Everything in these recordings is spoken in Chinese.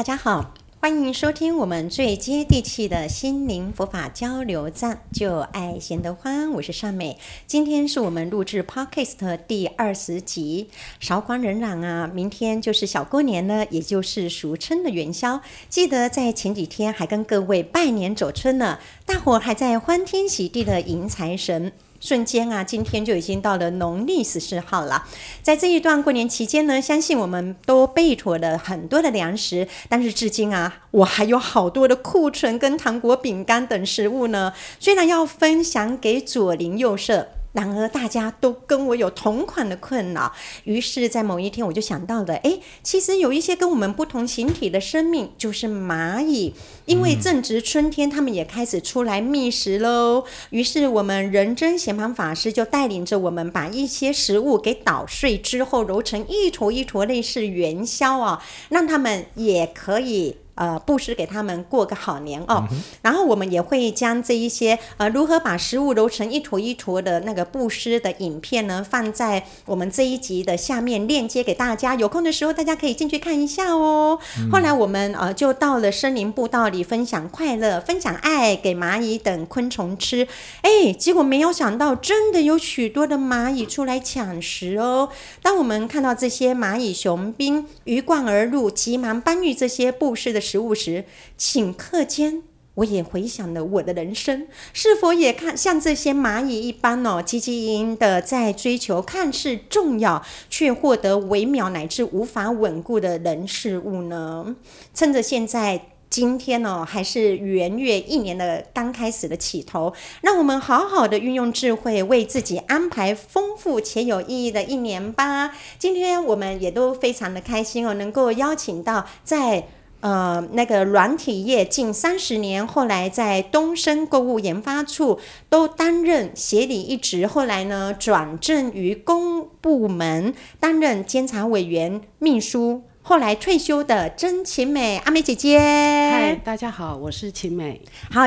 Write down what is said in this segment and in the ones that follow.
大家好，欢迎收听我们最接地气的心灵佛法交流站，就爱贤得欢，我是尚美。今天是我们录制 Podcast 第二十集，韶光荏苒啊，明天就是小过年了，也就是俗称的元宵。记得在前几天还跟各位拜年走春呢，大伙还在欢天喜地的迎财神。瞬间啊，今天就已经到了农历十四号了。在这一段过年期间呢，相信我们都备妥了很多的粮食，但是至今啊，我还有好多的库存跟糖果、饼干等食物呢。虽然要分享给左邻右舍。然而，大家都跟我有同款的困扰，于是，在某一天，我就想到了，哎，其实有一些跟我们不同形体的生命，就是蚂蚁，因为正值春天，他们也开始出来觅食喽。于是，我们仁真贤槃法师就带领着我们，把一些食物给捣碎之后，揉成一坨一坨，类似元宵啊，让他们也可以。呃，布施给他们过个好年哦。嗯、然后我们也会将这一些呃，如何把食物揉成一坨一坨的那个布施的影片呢，放在我们这一集的下面链接给大家。有空的时候大家可以进去看一下哦。嗯、后来我们呃就到了森林步道里分享快乐、分享爱给蚂蚁等昆虫吃。哎，结果没有想到，真的有许多的蚂蚁出来抢食哦。当我们看到这些蚂蚁雄兵鱼贯而入，急忙搬运这些布施的食物时，顷刻间，我也回想了我的人生，是否也看像这些蚂蚁一般哦，汲汲营营的在追求看似重要却获得微渺乃至无法稳固的人事物呢？趁着现在今天哦，还是元月一年的刚开始的起头，让我们好好的运用智慧，为自己安排丰富且有意义的一年吧。今天我们也都非常的开心哦，能够邀请到在。呃，那个软体业近三十年，后来在东升购物研发处都担任协理一职，后来呢转正于公部门担任监察委员秘书，后来退休的曾琴美阿美姐姐。嗨，大家好，我是琴美。好啊，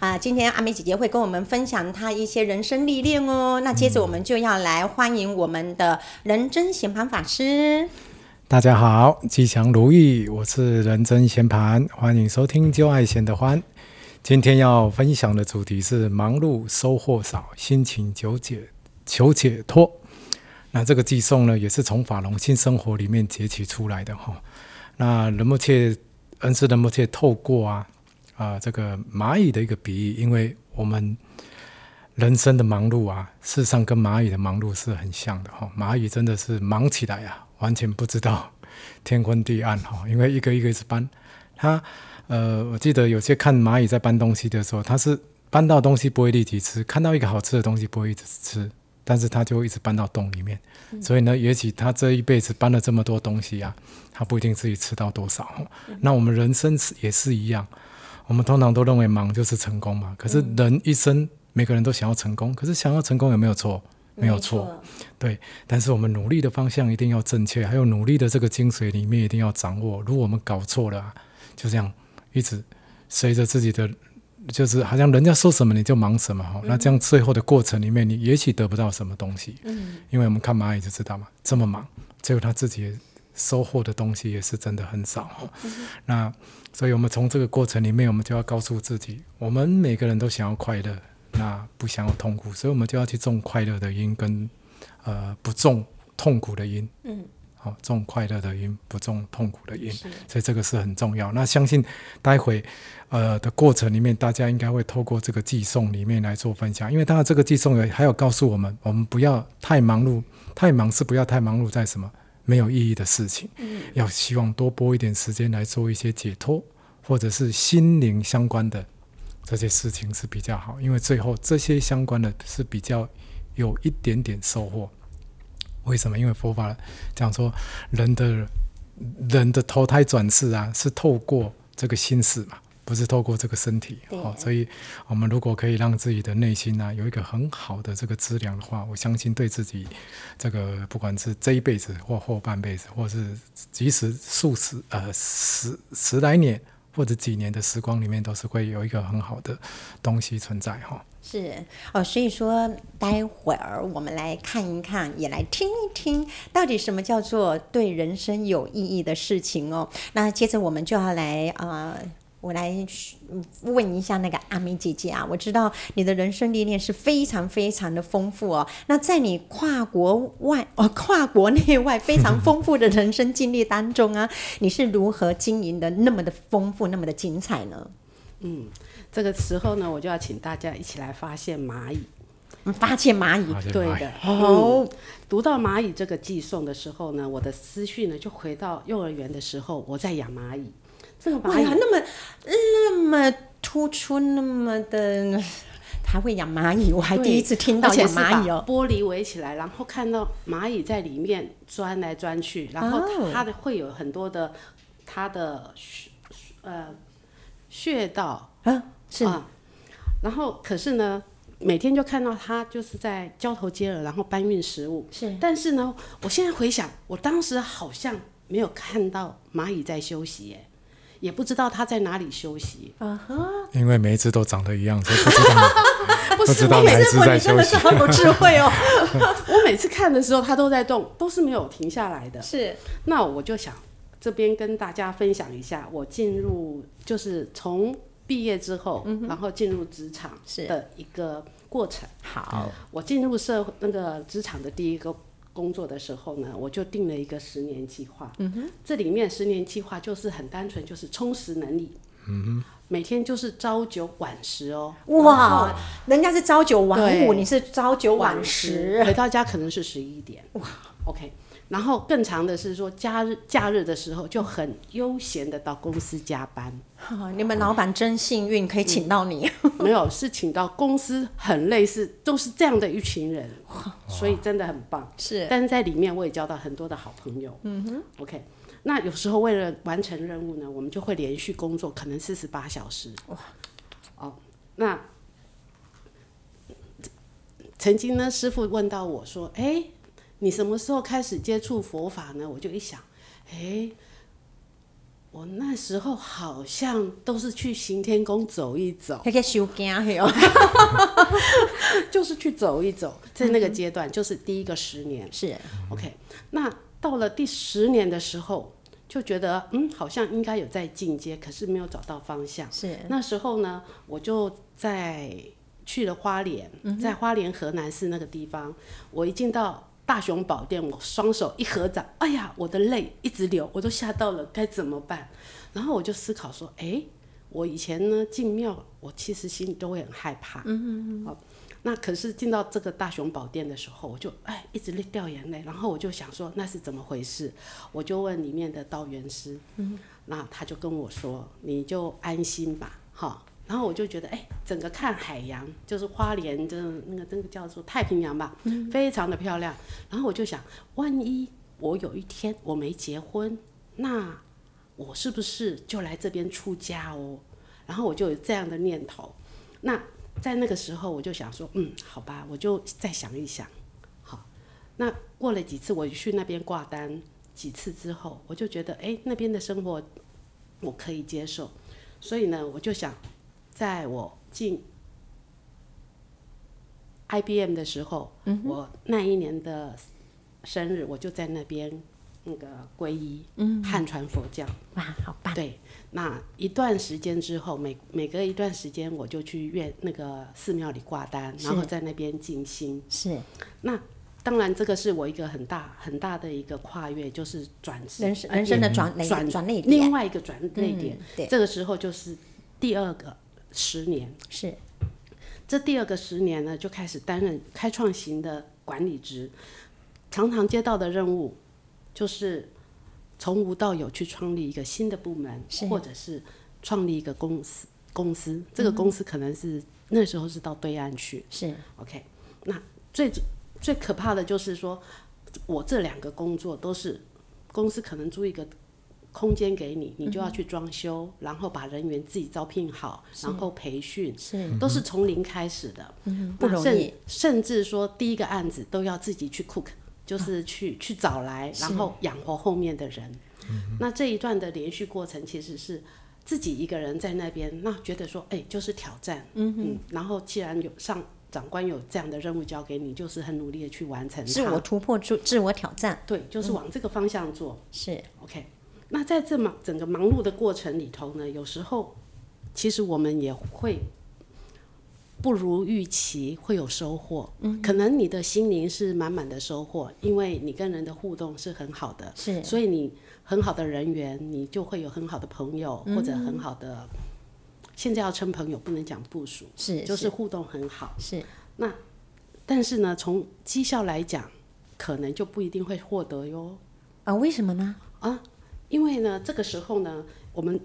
呃，今天阿美姐姐会跟我们分享她一些人生历练哦。那接着我们就要来欢迎我们的仁真贤盘法师。大家好，吉祥如意，我是仁增贤槃，欢迎收听《就爱闲得欢》。今天要分享的主题是忙碌收获少，心情纠结求解脱。那这个寄送呢，也是从法隆新生活里面截取出来的哈。那仁波切恩师仁波切透过啊啊、这个蚂蚁的一个比喻，因为我们人生的忙碌啊，事实上跟蚂蚁的忙碌是很像的哈。蚂蚁真的是忙起来啊。完全不知道 天昏地暗哈，因为一个一个一直搬。他呃，我记得有些看蚂蚁在搬东西的时候，他是搬到东西不会立即吃，看到一个好吃的东西不会一直吃，但是他就会一直搬到洞里面。嗯、所以呢，也许他这一辈子搬了这么多东西啊，他不一定自己吃到多少。嗯、那我们人生也是一样，我们通常都认为忙就是成功嘛。可是人一生每个人都想要成功，可是想要成功有没有错？没有错，对，但是我们努力的方向一定要正确，还有努力的这个精髓里面一定要掌握。如果我们搞错了，就这样一直随着自己的，就是好像人家说什么你就忙什么哈。嗯、那这样最后的过程里面，你也许得不到什么东西。嗯，因为我们看蚂蚁就知道嘛，这么忙，最后他自己收获的东西也是真的很少。嗯、那所以我们从这个过程里面，我们就要告诉自己，我们每个人都想要快乐。那不想要痛苦，所以我们就要去种快乐的因，跟呃不种痛苦的因。嗯，好、哦，种快乐的因，不种痛苦的因。是所以这个是很重要。那相信待会呃的过程里面，大家应该会透过这个寄送里面来做分享，因为当然这个寄送有还有告诉我们，我们不要太忙碌，太忙是不要太忙碌在什么没有意义的事情。嗯，要希望多拨一点时间来做一些解脱，或者是心灵相关的。这些事情是比较好，因为最后这些相关的是比较有一点点收获。为什么？因为佛法讲说，人的人的投胎转世啊，是透过这个心识嘛，不是透过这个身体。好、哦，所以我们如果可以让自己的内心啊有一个很好的这个质量的话，我相信对自己这个不管是这一辈子或后半辈子，或是即使数十呃十十来年。或者几年的时光里面，都是会有一个很好的东西存在哈。是哦，所以说待会儿我们来看一看，也来听一听，到底什么叫做对人生有意义的事情哦。那接着我们就要来啊、我来问一下那个阿美姐姐啊，我知道你的人生历练是非常非常的丰富哦。那在你跨国外 哦，跨国内外非常丰富的人生经历当中啊，你是如何经营的那么的丰富，那么的精彩呢？嗯。这个时候呢，我就要请大家一起来发现蚂蚁。发现蚂蚁，蚂蚁对的。哦、嗯，读到蚂蚁这个寄送的时候呢，我的思绪呢就回到幼儿园的时候，我在养蚂蚁。这个蚂蚁那么那么突出，那么的 还会养蚂蚁，我还第一次听到养蚂蚁哦。玻璃围起来，然后看到蚂蚁在里面钻来钻去，然后它的会有很多的它的穴呃穴道啊。是啊，然后可是呢，每天就看到他就是在交头接耳，然后搬运食物。是，但是呢，我现在回想，我当时好像没有看到蚂蚁在休息，耶，也不知道他在哪里休息。啊哈，因为每一只都长得一样，所以 不知道不，不知道哪一只在休息。你真的是好有智慧哦！我每次看的时候，它都在动，都是没有停下来的。是，那我就想这边跟大家分享一下，我进入就是从。毕业之后，嗯、然后进入职场的一个过程。好，我进入社会那个职场的第一个工作的时候呢，我就定了一个十年计划。嗯哼，这里面十年计划就是很单纯，就是充实能力。嗯哼，每天就是朝九晚十哦。哇，人家是朝九晚五，你是朝九晚十，回到家可能是十一点。哇，OK。然后更长的是说，假日假日的时候就很悠闲的到公司加班。哦、你们老板真幸运，可以请到你。嗯、没有，是请到公司很类似，都是这样的一群人，所以真的很棒。是，但是在里面我也交到很多的好朋友。嗯哼，OK。那有时候为了完成任务呢，我们就会连续工作，可能四十八小时。哇，哦，那曾经呢，师傅问到我说：“哎。”你什么时候开始接触佛法呢？我就一想，哎，我那时候好像都是去行天宫走一走，那个修行哦，就是去走一走，在那个阶段，就是第一个十年是 OK。那到了第十年的时候，就觉得嗯，好像应该有在进阶，可是没有找到方向。是那时候呢，我就在去了花莲，在花莲河南市那个地方，我一进到。大雄宝殿，我双手一合掌，哎呀，我的泪一直流，我都吓到了，该怎么办？然后我就思考说，哎，我以前呢进庙，我其实心里都会很害怕。嗯嗯嗯。那可是进到这个大雄宝殿的时候，我就哎一直掉眼泪，然后我就想说那是怎么回事？我就问里面的道元师，嗯，那他就跟我说，你就安心吧，哈。然后我就觉得，哎，整个看海洋，就是花莲的那个那个叫做太平洋吧，嗯，非常的漂亮。然后我就想，万一我有一天我没结婚，那我是不是就来这边出家哦？然后我就有这样的念头。那在那个时候，我就想说，嗯，好吧，我就再想一想。好，那过了几次，我去那边挂单几次之后，我就觉得，哎，那边的生活我可以接受。所以呢，我就想。在我进 IBM 的时候，嗯，我那一年的生日，我就在那边那个皈依，嗯，汉传佛教，哇，好棒！对，那一段时间之后，每每隔一段时间，我就去院那个寺庙里挂单，然后在那边静心。是，那当然这个是我一个很大很大的一个跨越，就是转人生人生的转转转捩点，另外一个转捩点，嗯。对，这个时候就是第二个。十年是，这第二个十年呢，就开始担任开创型的管理职，常常接到的任务就是从无到有去创立一个新的部门，或者是创立一个公司。公司这个公司可能是、嗯、那时候是到对岸去。是 OK，那最最可怕的就是说，我这两个工作都是公司可能租一个。空间给你，你就要去装修，嗯，然后把人员自己招聘好，然后培训，是。都是从零开始的，嗯，不容易。甚至说第一个案子都要自己去 cook，就是去、啊、去找来，然后养活后面的人。那这一段的连续过程其实是自己一个人在那边，那觉得说，哎，就是挑战，嗯嗯，然后既然有上长官有这样的任务交给你，就是很努力的去完成，自我突破，自自我挑战，对，就是往这个方向做，嗯、是 OK。那在这么整个忙碌的过程里头呢，有时候其实我们也会不如预期会有收获。嗯，可能你的心灵是满满的收获，因为你跟人的互动是很好的，是，所以你很好的人缘，你就会有很好的朋友，嗯、或者很好的，现在要称朋友，不能讲部属，是，就是互动很好。是，那但是呢，从绩效来讲，可能就不一定会获得哟。啊，为什么呢？啊？因为呢，这个时候呢，我们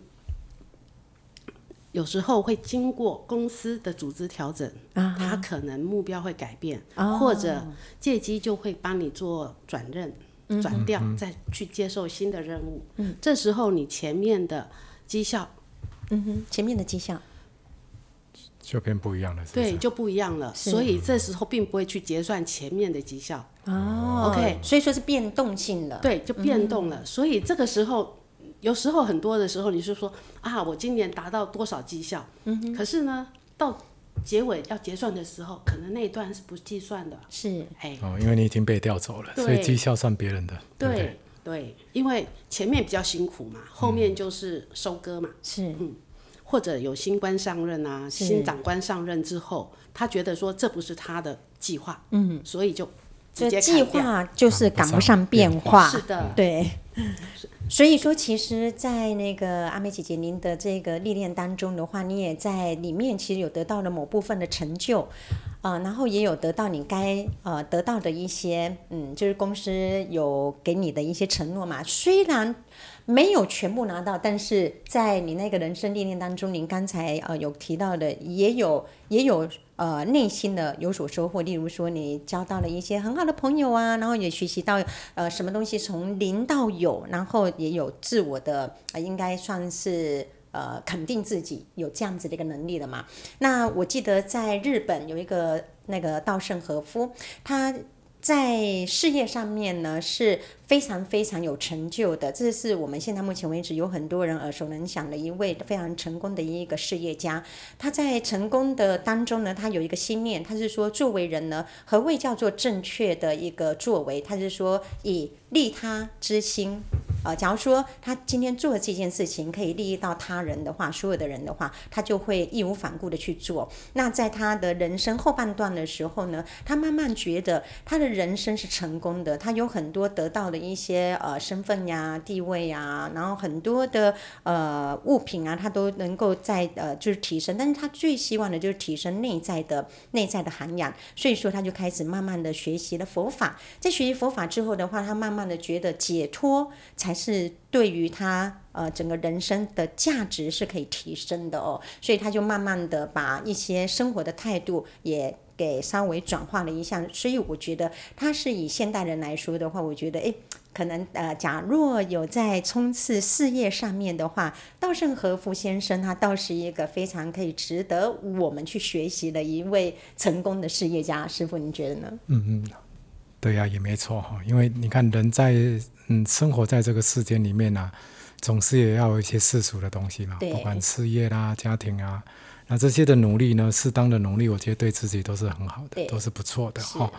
有时候会经过公司的组织调整，啊、他可能目标会改变，啊、或者借机就会帮你做转任、嗯、转调，嗯、再去接受新的任务。嗯，这时候你前面的绩效，嗯哼，前面的绩效就变不一样了是不是？对，就不一样了。所以这时候并不会去结算前面的绩效。哦，OK，所以说是变动性的，对，就变动了。嗯、所以这个时候，有时候很多的时候，你是说啊，我今年达到多少绩效？嗯哼。可是呢，到结尾要结算的时候，可能那一段是不计算的。是，哎，哦，因为你已经被调走了，所以绩效算别人的。对对，对，对，因为前面比较辛苦嘛，后面就是收割嘛。是，嗯。或者有新官上任啊，新长官上任之后，他觉得说这不是他的计划，嗯，所以就。这计划就是赶不上变化，是的，对。所以说，其实，在那个阿美姐姐您的这个历练当中的话，你也在里面其实有得到了某部分的成就，啊、呃，然后也有得到你该呃得到的一些，嗯，就是公司有给你的一些承诺嘛。虽然没有全部拿到，但是在你那个人生历练当中，您刚才呃有提到的，也有也有。呃，内心的有所收获，例如说你交到了一些很好的朋友啊，然后也学习到呃什么东西从零到有，然后也有自我的，呃、应该算是呃肯定自己有这样子的一个能力了嘛。那我记得在日本有一个那个稻盛和夫，他。在事业上面呢，是非常非常有成就的。这是我们现在目前为止有很多人耳熟能详的一位非常成功的一个事业家。他在成功的当中呢，他有一个心念，他是说作为人呢，何谓叫做正确的一个作为？他是说以利他之心。呃，假如说他今天做的这件事情可以利益到他人的话，所有的人的话，他就会义无反顾的去做。那在他的人生后半段的时候呢，他慢慢觉得他的人生是成功的，他有很多得到的一些呃身份呀、地位呀，然后很多的呃物品啊，他都能够在呃就是提升。但是他最希望的就是提升内在的内在的涵养，所以说他就开始慢慢的学习了佛法。在学习佛法之后的话，他慢慢的觉得解脱才。是对于他呃整个人生的价值是可以提升的哦，所以他就慢慢的把一些生活的态度也给稍微转化了一下，所以我觉得他是以现代人来说的话，我觉得诶，可能呃假若有在冲刺事业上面的话，稻盛和夫先生他倒是一个非常可以值得我们去学习的一位成功的事业家，师傅，你觉得呢？嗯嗯。对呀、啊，也没错哈，因为你看人在嗯生活在这个世间里面啊，总是也要有一些世俗的东西嘛，不管事业啦、家庭啊，那这些的努力呢，适当的努力，我觉得对自己都是很好的，都是不错的哈。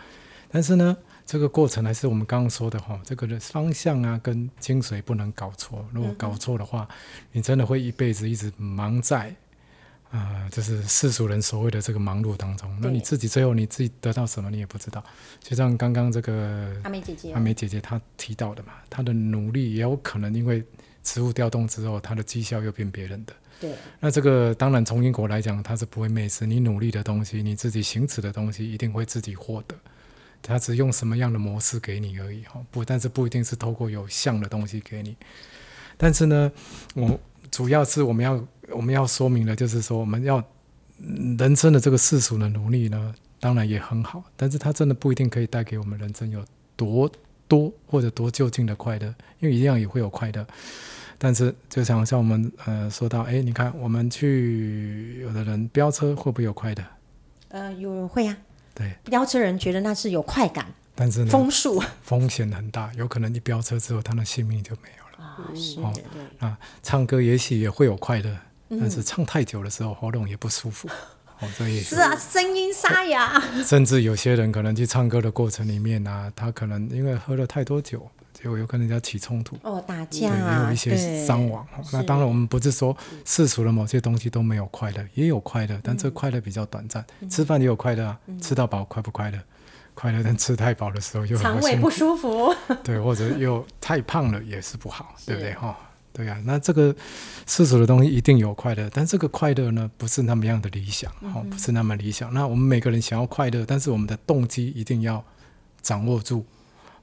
但是呢，这个过程还是我们刚刚说的哈，这个的方向啊跟精髓不能搞错，如果搞错的话，嗯、你真的会一辈子一直忙在。啊、呃，就是世俗人所谓的这个忙碌当中，那你自己最后你自己得到什么，你也不知道。就像刚刚这个阿美姐姐，阿美姐姐她提到的嘛，她的努力也有可能因为职务调动之后，她的绩效又变别人的。对。那这个当然从因果来讲，它是不会昧实。你努力的东西，你自己行持的东西，一定会自己获得。他只用什么样的模式给你而已哈，不，但是不一定是透过有相的东西给你。但是呢，我主要是我们要。我们要说明的，就是说我们要人生的这个世俗的努力呢，当然也很好，但是它真的不一定可以带给我们人生有多多或者多就近的快乐，因为一样也会有快乐。但是就像像我们呃说到，哎，你看我们去有的人飙车会不会有快的？呃，有人会呀、啊。对，飙车人觉得那是有快感，但是呢，风速风险很大，有可能一飙车之后他的性命就没有了。啊，是哦对啊，唱歌也许也会有快乐，但是唱太久的时候喉咙也不舒服。哦，所以是啊，声音沙哑。甚至有些人可能去唱歌的过程里面啊，他可能因为喝了太多酒，结果有跟人家起冲突，哦，打对，架，也有一些伤亡。那当然，我们不是说世俗的某些东西都没有快乐，也有快乐，但这快乐比较短暂。嗯、吃饭也有快乐啊，嗯、吃到饱快不快乐？快乐，但吃太饱的时候又肠胃不舒服。对，或者又太胖了也是不好，对不对？哈。对啊，那这个世俗的东西一定有快乐，但这个快乐呢，不是那么样的理想，哈、哦，不是那么理想。那我们每个人想要快乐，但是我们的动机一定要掌握住。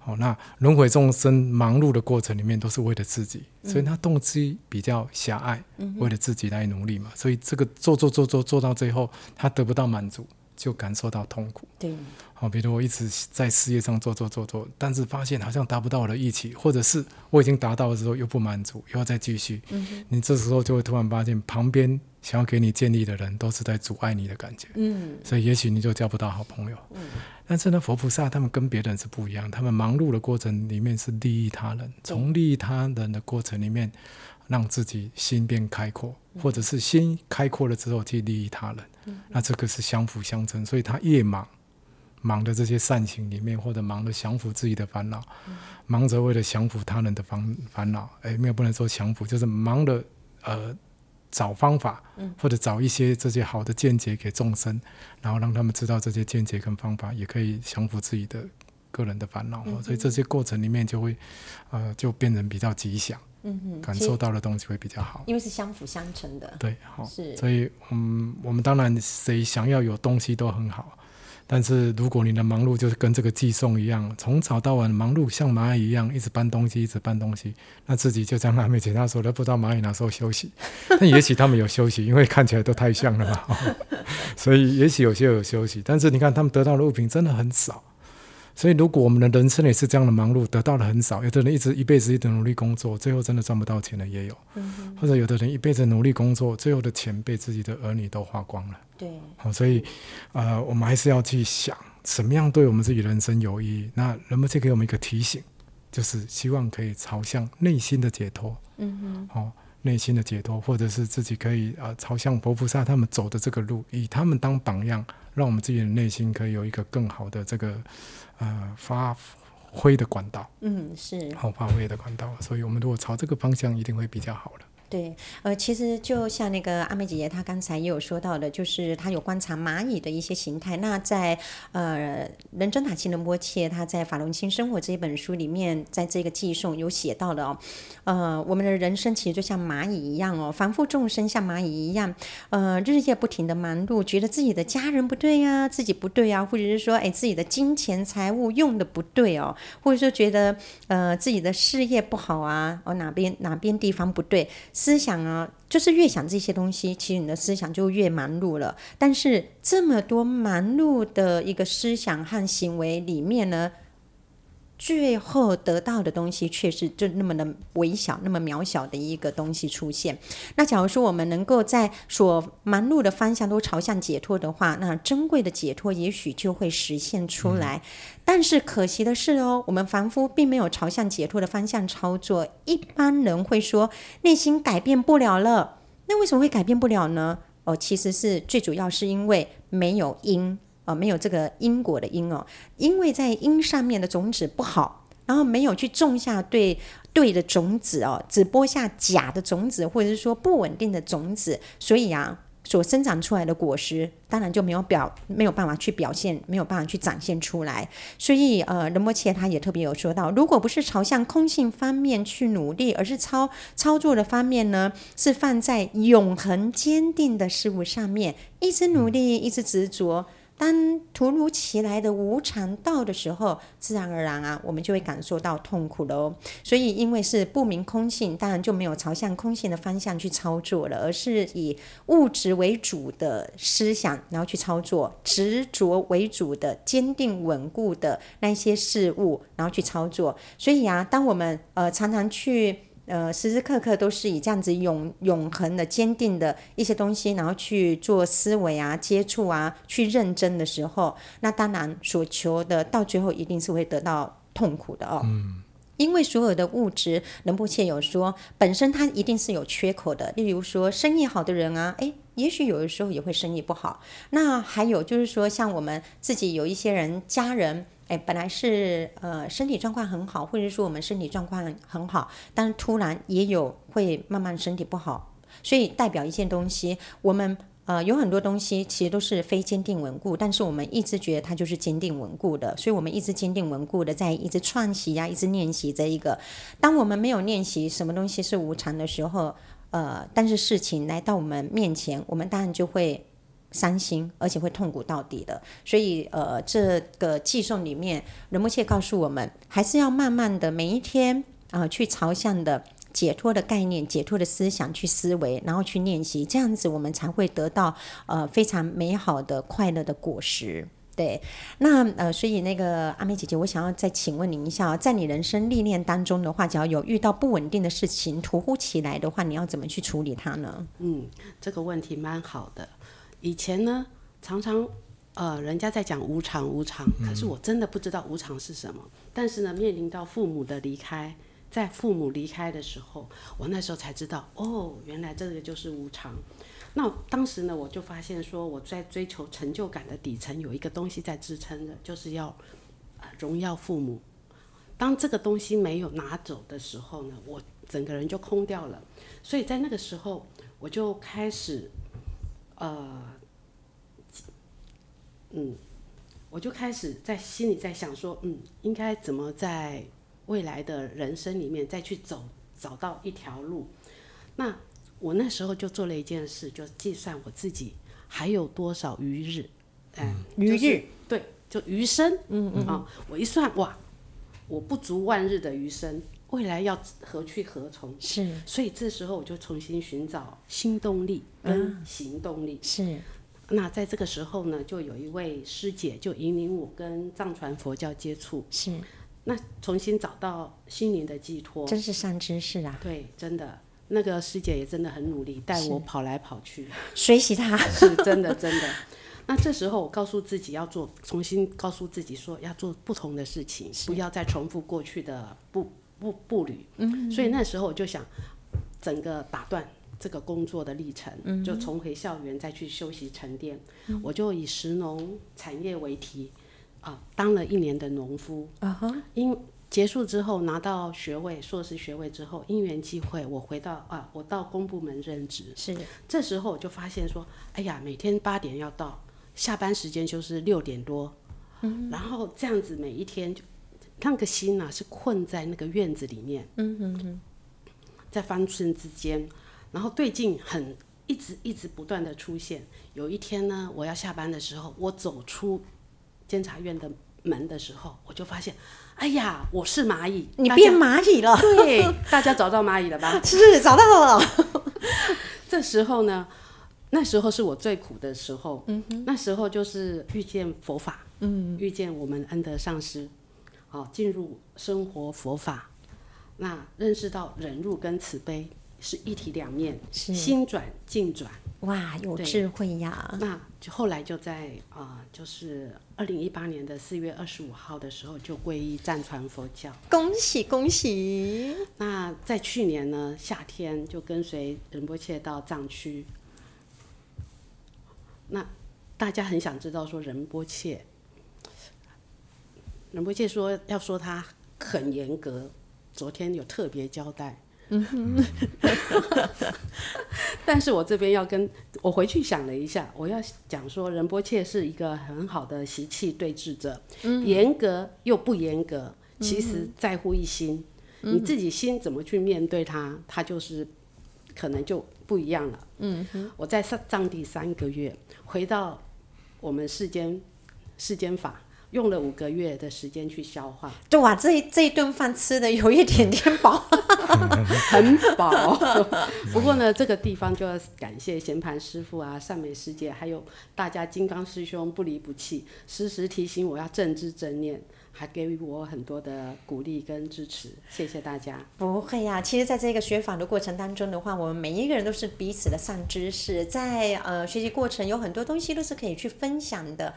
好、哦，那轮回众生忙碌的过程里面，都是为了自己，嗯、所以他动机比较狭隘，嗯、为了自己来努力嘛。所以这个做做做做做到最后，他得不到满足。就感受到痛苦。对，好，比如我一直在事业上做做做做，但是发现好像达不到我的预期，或者是我已经达到的时候又不满足，又要再继续。嗯哼，你这时候就会突然发现，旁边想要给你建立的人都是在阻碍你的感觉。嗯，所以也许你就交不到好朋友。嗯，但是呢，佛菩萨他们跟别人是不一样，他们忙碌的过程里面是利益他人，从利益他人的过程里面。让自己心变开阔，或者是心开阔了之后去利益他人，嗯、那这个是相辅相成。所以他越忙，忙的这些善行里面，或者忙着降服自己的烦恼，嗯、忙着为了降服他人的烦烦恼，哎，没有不能说降服，就是忙的呃找方法，或者找一些这些好的见解给众生，然后让他们知道这些见解跟方法也可以降服自己的个人的烦恼。嗯、所以这些过程里面就会呃就变成比较吉祥。嗯哼，感受到的东西会比较好，因为是相辅相成的。对，好，是，所以，嗯，我们当然谁想要有东西都很好，但是如果你的忙碌就是跟这个寄送一样，从早到晚忙碌，像蚂蚁一样一直搬东西，一直搬东西，那自己就像阿美姐她说的，不知道蚂蚁哪时候休息。但也许他们有休息，因为看起来都太像了嘛，所以也许有些有休息，但是你看他们得到的物品真的很少。所以，如果我们的人生也是这样的忙碌，得到的很少。有的人一直一辈子一直努力工作，最后真的赚不到钱的也有。嗯、或者有的人一辈子努力工作，最后的钱被自己的儿女都花光了。对。好，所以，呃，我们还是要去想，什么样对我们自己人生有意义。那人们就给我们一个提醒，就是希望可以朝向内心的解脱。嗯哼。好、哦，内心的解脱，或者是自己可以啊、呃，朝向佛菩萨他们走的这个路，以他们当榜样，让我们自己的内心可以有一个更好的这个。呃，发挥的管道，嗯，是好发挥的管道，所以我们如果朝这个方向，一定会比较好的。对，呃，其实就像那个阿美姐姐她刚才也有说到的，就是她有观察蚂蚁的一些形态。那在呃仁真塔钦仁波切他在《法轮清生活》这一本书里面，在这个偈颂有写到的哦，呃，我们的人生其实就像蚂蚁一样哦，凡夫众生像蚂蚁一样，呃，日夜不停的忙碌，觉得自己的家人不对呀、自己不对啊，或者是说，哎，自己的金钱财物用的不对哦，或者说觉得呃自己的事业不好啊，哦哪边哪边地方不对。思想啊，就是越想这些东西，其实你的思想就越忙碌了。但是这么多忙碌的一个思想和行为里面呢，最后得到的东西却是就那么的微小、那么渺小的一个东西出现。那假如说我们能够在所忙碌的方向都朝向解脱的话，那珍贵的解脱也许就会实现出来。但是可惜的是哦，我们凡夫并没有朝向解脱的方向操作。一般人会说内心改变不了了，那为什么会改变不了呢？哦，其实是最主要是因为没有因。哦，没有这个因果的因哦，因为在因上面的种子不好，然后没有去种下对对的种子哦，只播下假的种子，或者是说不稳定的种子，所以啊，所生长出来的果实当然就没有表没有办法去表现，没有办法去展现出来。所以呃，仁波切他也特别有说到，如果不是朝向空性方面去努力，而是操操作的方面呢，是放在永恒坚定的事物上面，一直努力，一直执着。当突如其来的无常到的时候，自然而然啊，我们就会感受到痛苦了哦。所以，因为是不明空性，当然就没有朝向空性的方向去操作了，而是以物质为主的思想，然后去操作执着为主的坚定稳固的那些事物，然后去操作。所以啊，当我们呃常常去。呃，时时刻刻都是以这样子永永恒的、坚定的一些东西，然后去做思维啊、接触啊、去认真的时候，那当然所求的到最后一定是会得到痛苦的哦。嗯，因为所有的物质，仁波切有说，本身它一定是有缺口的。例如说，生意好的人啊，诶，也许有的时候也会生意不好。那还有就是说，像我们自己有一些人家人，诶，本来是呃身体状况很好，或者说我们身体状况很好，但是突然也有会慢慢身体不好，所以代表一件东西，我们。呃，有很多东西其实都是非坚定稳固，但是我们一直觉得它就是坚定稳固的，所以我们一直坚定稳固的在一直串习呀、一直练习这一个。当我们没有练习什么东西是无常的时候，呃，但是事情来到我们面前，我们当然就会伤心，而且会痛苦到底的。所以，呃，这个寄送里面，仁波切告诉我们，还是要慢慢的每一天啊、去朝向的。解脱的概念，解脱的思想去思维，然后去练习，这样子我们才会得到呃非常美好的快乐的果实。对，那呃，所以那个阿美姐姐，我想要再请问您一下，在你人生历练当中的话，只要有遇到不稳定的事情突如其来的话，你要怎么去处理它呢？嗯，这个问题蛮好的。以前呢，常常呃，人家在讲无常无常，可是我真的不知道无常是什么。嗯、但是呢，面临到父母的离开。在父母离开的时候，我那时候才知道，哦，原来这个就是无常。那当时呢，我就发现说，我在追求成就感的底层有一个东西在支撑着，就是要荣耀父母。当这个东西没有拿走的时候呢，我整个人就空掉了。所以在那个时候，我就开始，呃，嗯，我就开始在心里在想说，嗯，应该怎么在。未来的人生里面再去走，找到一条路。那我那时候就做了一件事，就计算我自己还有多少余日，哎，余日、就是，对，就余生，嗯嗯啊、哦，我一算，哇，我不足万日的余生，未来要何去何从？是，所以这时候我就重新寻找新动力跟行动力。嗯、是，那在这个时候呢，就有一位师姐就引领我跟藏传佛教接触。是。那重新找到心灵的寄托，真是善知识啊！对，真的，那个师姐也真的很努力，带我跑来跑去，学习她，是真的，真的。那这时候我告诉自己要做，重新告诉自己说要做不同的事情，不要再重复过去的步步步履。嗯，所以那时候我就想，整个打断这个工作的历程，嗯、就重回校园再去休息沉淀。嗯、我就以石农产业为题。啊，当了一年的农夫，啊因结束之后拿到学位，硕士学位之后，因缘际会，我回到啊，我到公部门任职。是，这时候我就发现说，哎呀，每天八点要到，下班时间就是六点多，嗯，然后这样子每一天就，那个心呐是困在那个院子里面，嗯哼哼，在方寸之间，然后对镜很一直一直不断的出现。有一天呢，我要下班的时候，我走出。监察院的门的时候，我就发现，哎呀，我是蚂蚁，你变蚂蚁了。对，大家找到蚂蚁了吧？是找到了。这时候呢，那时候是我最苦的时候。嗯哼，那时候就是遇见佛法，嗯，遇见我们恩德上师，好，进入生活佛法，那认识到忍辱跟慈悲是一体两面，是心转境转。哇，有智慧呀！那就后来就在啊、呃，就是二零一八年的四月二十五号的时候，就皈依藏传佛教。恭喜恭喜！那在去年呢，夏天就跟随仁波切到藏区。那大家很想知道说仁波切，仁波切说要说他很严格，昨天有特别交代。嗯哼，但是我这边要跟我回去想了一下，我要讲说仁波切是一个很好的习气对峙者，嗯、严格又不严格，其实在乎一心，嗯、你自己心怎么去面对它，它就是可能就不一样了。嗯哼，我在上藏地三个月，回到我们世间世间法。用了五个月的时间去消化，对哇，这这一顿饭吃的有一点点饱，很饱。不过呢，这个地方就要感谢贤盘师傅啊、善美师姐，还有大家金刚师兄不离不弃，时时提醒我要正知正念。还给予我很多的鼓励跟支持，谢谢大家。不会呀、啊，其实，在这个学法的过程当中的话，我们每一个人都是彼此的善知识，在呃学习过程有很多东西都是可以去分享的。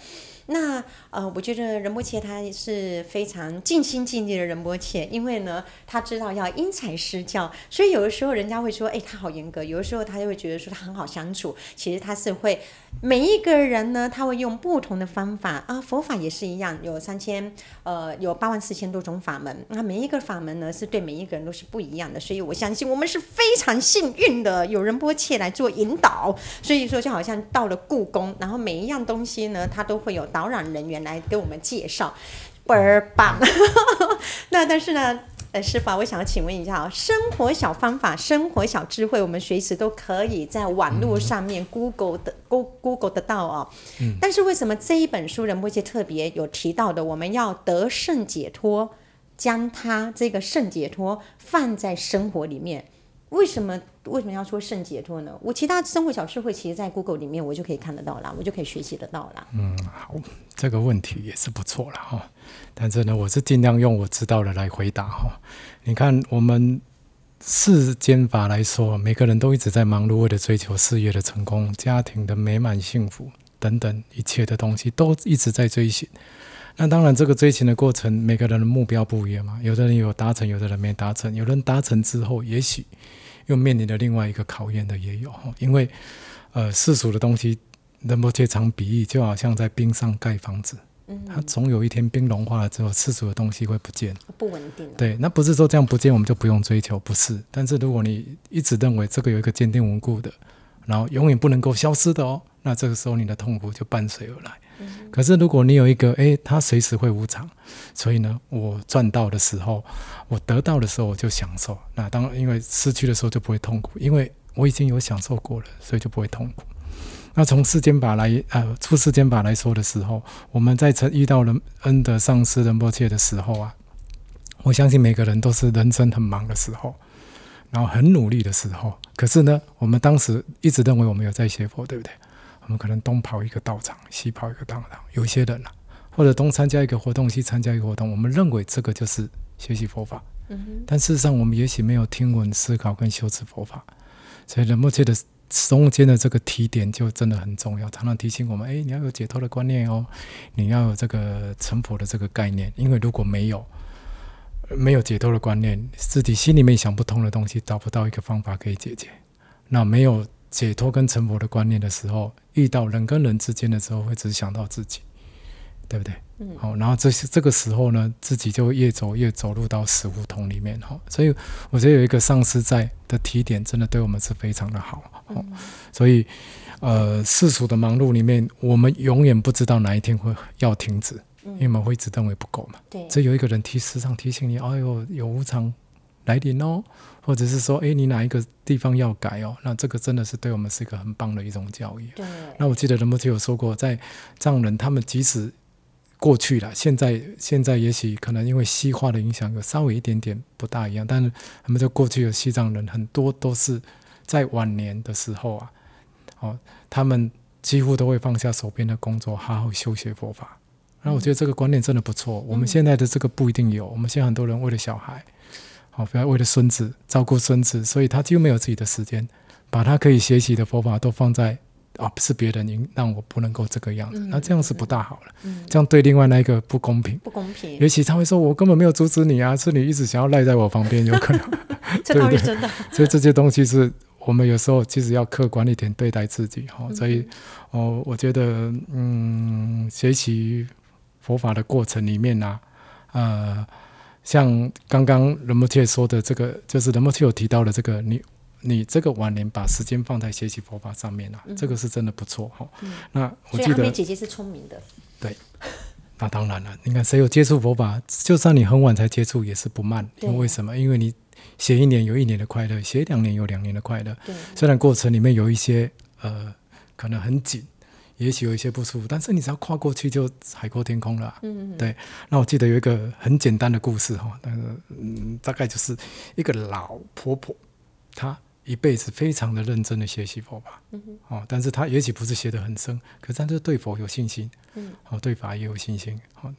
那呃，我觉得仁波切他是非常尽心尽力的仁波切，因为呢，他知道要因材施教，所以有的时候人家会说，哎，他好严格；有的时候他就会觉得说他很好相处。其实他是会每一个人呢，他会用不同的方法啊。佛法也是一样，有三千呃，有八万四千多种法门，那每一个法门呢，是对每一个人都是不一样的。所以我相信我们是非常幸运的，有仁波切来做引导。所以说，就好像到了故宫，然后每一样东西呢，他都会有导览人员来给我们介绍，倍儿棒。那但是呢，呃，师傅，我想要请问一下啊，生活小方法、生活小智慧，我们随时都可以在网络上面 Google 的 Google 得到哦。嗯。但是为什么这一本书仁波切特别有提到的，我们要得胜解脱，将它这个胜解脱放在生活里面？为什么为什么要说胜解脱呢？我其他生活小智慧，其实，在 Google 里面我就可以看得到了，我就可以学习得到了。嗯，好，这个问题也是不错了哈。但是呢，我是尽量用我知道的来回答哈。你看，我们世间法来说，每个人都一直在忙碌，为了追求事业的成功、家庭的美满幸福等等一切的东西，都一直在追寻。那当然，这个追寻的过程，每个人的目标不一样嘛。有的人有达成，有的人没达成。有人达成之后，也许又面临了另外一个考验的也有。因为，呃，世俗的东西，人不切常比喻，就好像在冰上盖房子，嗯，它总有一天冰融化了之后，世俗的东西会不见，不稳定。对，那不是说这样不见我们就不用追求，不是。但是如果你一直认为这个有一个坚定稳固的，然后永远不能够消失的哦，那这个时候你的痛苦就伴随而来。可是，如果你有一个，诶，它随时会无常，所以呢，我赚到的时候，我得到的时候，我就享受。那当，因为失去的时候就不会痛苦，因为我已经有享受过了，所以就不会痛苦。那从世间法来，呃，出世间法来说的时候，我们在曾遇到了恩德上师仁波切的时候啊，我相信每个人都是人生很忙的时候，然后很努力的时候。可是呢，我们当时一直认为我们有在学佛，对不对？我们可能东跑一个道场，西跑一个道场。有些人啊，或者东参加一个活动，西参加一个活动，我们认为这个就是学习佛法。嗯。但事实上，我们也许没有听闻、思考跟修持佛法。所以，仁波切的中间的这个提点就真的很重要，常常提醒我们：哎，你要有解脱的观念哦，你要有这个成佛的这个概念。因为如果没有，没有解脱的观念，自己心里面想不通的东西，找不到一个方法可以解决。那没有。解脱跟成佛的观念的时候，遇到人跟人之间的时候，会只想到自己，对不对？嗯。好，然后这是这个时候呢，自己就会越走越走入到死胡同里面哈。所以我觉得有一个上师在的提点，真的对我们是非常的好。嗯。所以，呃，世俗的忙碌里面，我们永远不知道哪一天会要停止，因为我们会一直认为不够嘛。对。所以有一个人提时常提醒你，哎呦，有无常来临哦。或者是说，哎，你哪一个地方要改哦？那这个真的是对我们是一个很棒的一种教育。对。那我记得仁波切有说过，在藏人他们即使过去了，现在现在也许可能因为西化的影响有稍微一点点不大一样，但是他们在过去的西藏人很多都是在晚年的时候啊，哦，他们几乎都会放下手边的工作，好好修学佛法。那我觉得这个观念真的不错。我们现在的这个不一定有，我们现在很多人为了小孩。好，不要为了孙子照顾孙子，所以他几乎没有自己的时间，把他可以学习的佛法都放在啊，不是别人让我不能够这个样子，嗯、那这样是不大好了。嗯、这样对另外那一个不公平，不公平。尤其他会说：“我根本没有阻止你啊，是你一直想要赖在我旁边，有可能。”这倒是真的。所以这些东西是我们有时候其实要客观一点对待自己哈。所以哦，我觉得嗯，学习佛法的过程里面呢、啊，呃。像刚刚仁波切说的这个，就是仁波切有提到的这个，你你这个晚年把时间放在学习佛法上面了、啊，嗯、这个是真的不错哈。嗯、那我记得姐姐是聪明的，对，那当然了。你看谁有接触佛法，就算你很晚才接触，也是不慢。因为为什么？因为你写一年有一年的快乐，写两年有两年的快乐。对，虽然过程里面有一些呃，可能很紧。也许有一些不舒服，但是你只要跨过去就海阔天空了啊。嗯嗯。对，那我记得有一个很简单的故事哈，但是嗯，大概就是一个老婆婆，她一辈子非常的认真的学习佛法。嗯哼。哦，但是她也许不是学得很深，可是她就对佛有信心。嗯。哦，对法也有信心。好，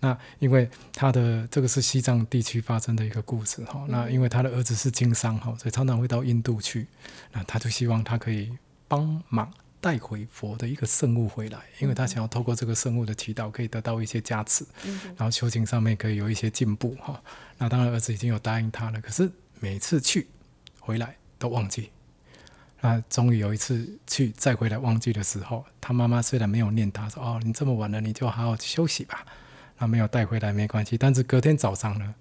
那因为她的这个是西藏地区发生的一个故事哈。那因为她的儿子是经商哈，所以常常会到印度去。那她就希望她可以帮忙。带回佛的一个圣物回来，因为他想要透过这个圣物的祈祷，可以得到一些加持，嗯、然后修行上面可以有一些进步哈。那当然儿子已经有答应他了，可是每次去回来都忘记。那终于有一次去再回来忘记的时候，他妈妈虽然没有念他说哦，你这么晚了，你就好好休息吧。那没有带回来没关系，但是隔天早上呢，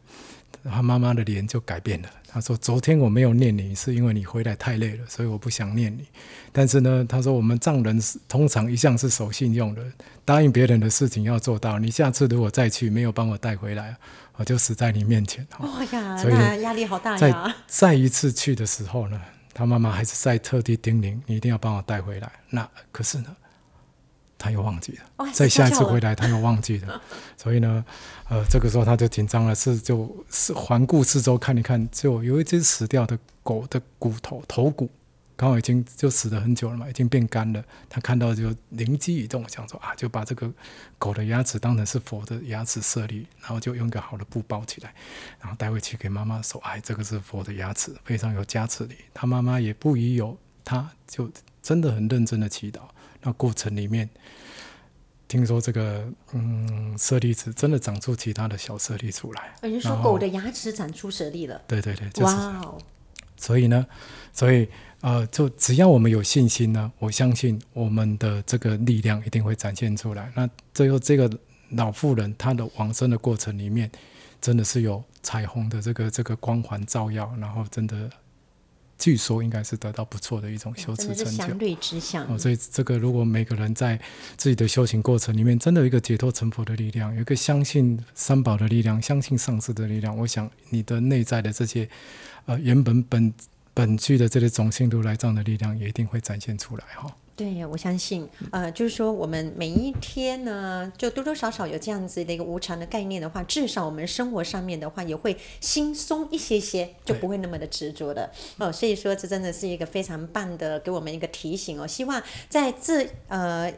他妈妈的脸就改变了。他说：“昨天我没有念你，是因为你回来太累了，所以我不想念你。但是呢，他说我们藏人通常一向是守信用的，答应别人的事情要做到。你下次如果再去没有帮我带回来，我就死在你面前。”哦呀，所以压力好大呀！再再一次去的时候呢，他妈妈还是再特地叮咛：“你一定要帮我带回来。”那可是呢？他又忘记了，再下一次回来他又忘记了，所以呢，呃，这个时候他就紧张了，是就是环顾四周看一看，就有一只死掉的狗的骨头头骨，刚好已经就死了很久了嘛，已经变干了。他看到就灵机一动，想说啊，就把这个狗的牙齿当成是佛的牙齿舍利，然后就用一个好的布包起来，然后带回去给妈妈说，哎，这个是佛的牙齿，非常有加持力。他妈妈也不疑有他，就真的很认真的祈祷。那过程里面，听说这个嗯舍利子真的长出其他的小舍利出来。你说狗的牙齿长出舍利了？对对对，就是。哇哦！所以呢，所以呃，就只要我们有信心呢，我相信我们的这个力量一定会展现出来。那最后这个老妇人她的往生的过程里面，真的是有彩虹的这个这个光环照耀，然后真的。据说应该是得到不错的一种修持成就。哦，所以这个如果每个人在自己的修行过程里面，真的有一个解脱成佛的力量，有一个相信三宝的力量，相信上师的力量，我想你的内在的这些呃原本本本具的这些种性如来藏的力量，也一定会展现出来哈。对，我相信，呃，就是说，我们每一天呢，就多多少少有这样子的一个无常的概念的话，至少我们生活上面的话，也会轻松一些些，就不会那么的执着的。哦，所以说，这真的是一个非常棒的，给我们一个提醒哦。希望在这呃。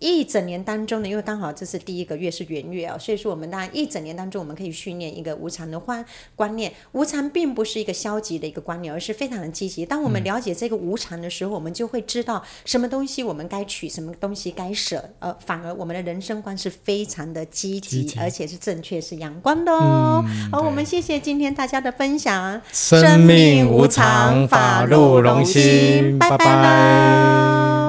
一整年当中呢，因为刚好这是第一个月是元月啊，所以说我们当然一整年当中，我们可以训练一个无常的观观念。无常并不是一个消极的一个观念，而是非常的积极。当我们了解这个无常的时候，嗯、我们就会知道什么东西我们该取，什么东西该舍。呃，反而我们的人生观是非常的积极，积极而且是正确、是阳光的哦。嗯、好，我们谢谢今天大家的分享。生命无常，法路荣心，拜拜。拜拜。